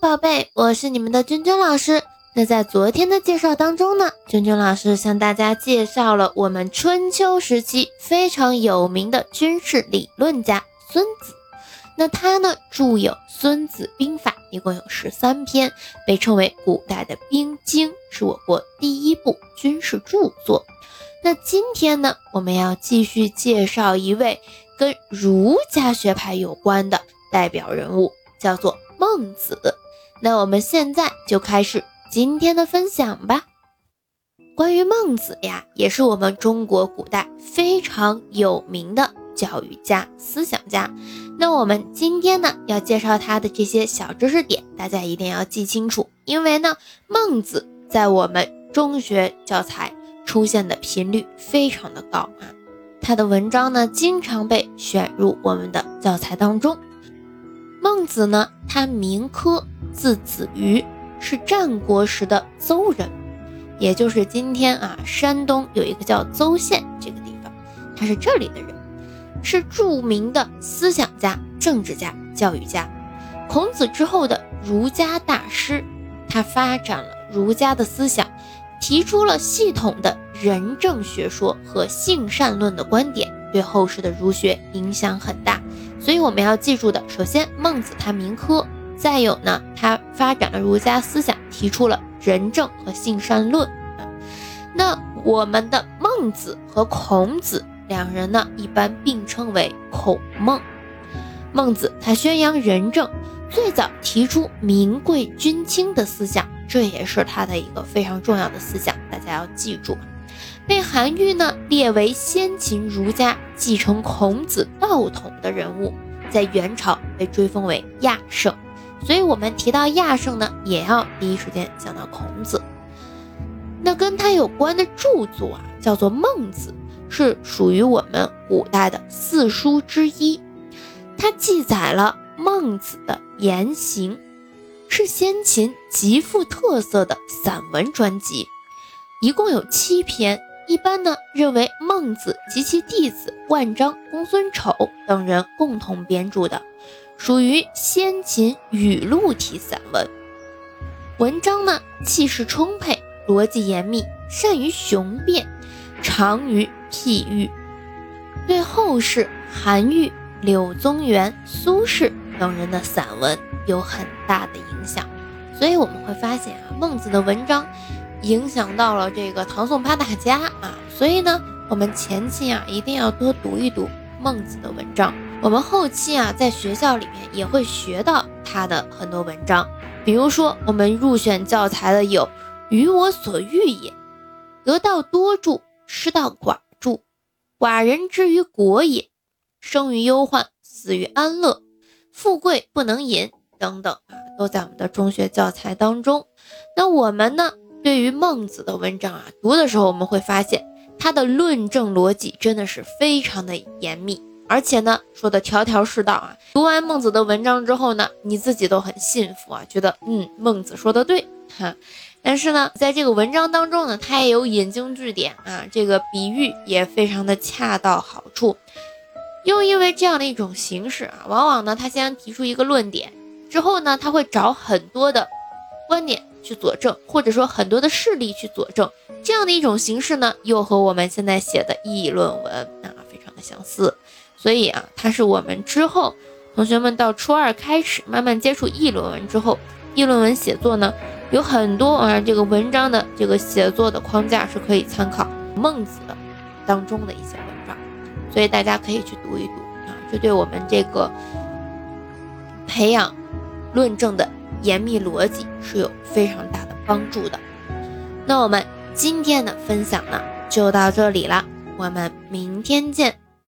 宝贝，我是你们的君君老师。那在昨天的介绍当中呢，君君老师向大家介绍了我们春秋时期非常有名的军事理论家孙子。那他呢著有《孙子兵法》，一共有十三篇，被称为古代的兵经，是我国第一部军事著作。那今天呢，我们要继续介绍一位跟儒家学派有关的代表人物，叫做孟子。那我们现在就开始今天的分享吧。关于孟子呀，也是我们中国古代非常有名的教育家、思想家。那我们今天呢，要介绍他的这些小知识点，大家一定要记清楚，因为呢，孟子在我们中学教材出现的频率非常的高啊，他的文章呢，经常被选入我们的教材当中。孟子呢，他名轲，字子瑜，是战国时的邹人，也就是今天啊，山东有一个叫邹县这个地方，他是这里的人。是著名的思想家、政治家、教育家，孔子之后的儒家大师。他发展了儒家的思想，提出了系统的仁政学说和性善论的观点，对后世的儒学影响很大。所以我们要记住的，首先孟子他名轲，再有呢，他发展了儒家思想，提出了仁政和性善论。那我们的孟子和孔子。两人呢，一般并称为孔孟。孟子他宣扬仁政，最早提出民贵君轻的思想，这也是他的一个非常重要的思想，大家要记住。被韩愈呢列为先秦儒家继承孔子道统的人物，在元朝被追封为亚圣。所以，我们提到亚圣呢，也要第一时间想到孔子。那跟他有关的著作啊，叫做《孟子》。是属于我们古代的四书之一，它记载了孟子的言行，是先秦极富特色的散文专辑，一共有七篇。一般呢认为孟子及其弟子万章、公孙丑等人共同编著的，属于先秦语录体散文。文章呢气势充沛，逻辑严密，善于雄辩，长于。譬喻对后世韩愈、柳宗元、苏轼等人的散文有很大的影响，所以我们会发现啊，孟子的文章影响到了这个唐宋八大家啊，所以呢，我们前期啊一定要多读一读孟子的文章，我们后期啊在学校里面也会学到他的很多文章，比如说我们入选教材的有《予我所欲也》，得道多助，失道寡助。寡人之于国也，生于忧患，死于安乐，富贵不能淫等等啊，都在我们的中学教材当中。那我们呢，对于孟子的文章啊，读的时候我们会发现他的论证逻辑真的是非常的严密，而且呢说的条条是道啊。读完孟子的文章之后呢，你自己都很信服啊，觉得嗯，孟子说的对哈。但是呢，在这个文章当中呢，它也有引经据典啊，这个比喻也非常的恰到好处。又因为这样的一种形式啊，往往呢，他先提出一个论点，之后呢，他会找很多的观点去佐证，或者说很多的事例去佐证。这样的一种形式呢，又和我们现在写的议论文啊，非常的相似。所以啊，它是我们之后同学们到初二开始慢慢接触议论文之后，议论文写作呢。有很多啊，这个文章的这个写作的框架是可以参考孟子当中的一些文章，所以大家可以去读一读啊，这对我们这个培养论证的严密逻辑是有非常大的帮助的。那我们今天的分享呢就到这里了，我们明天见。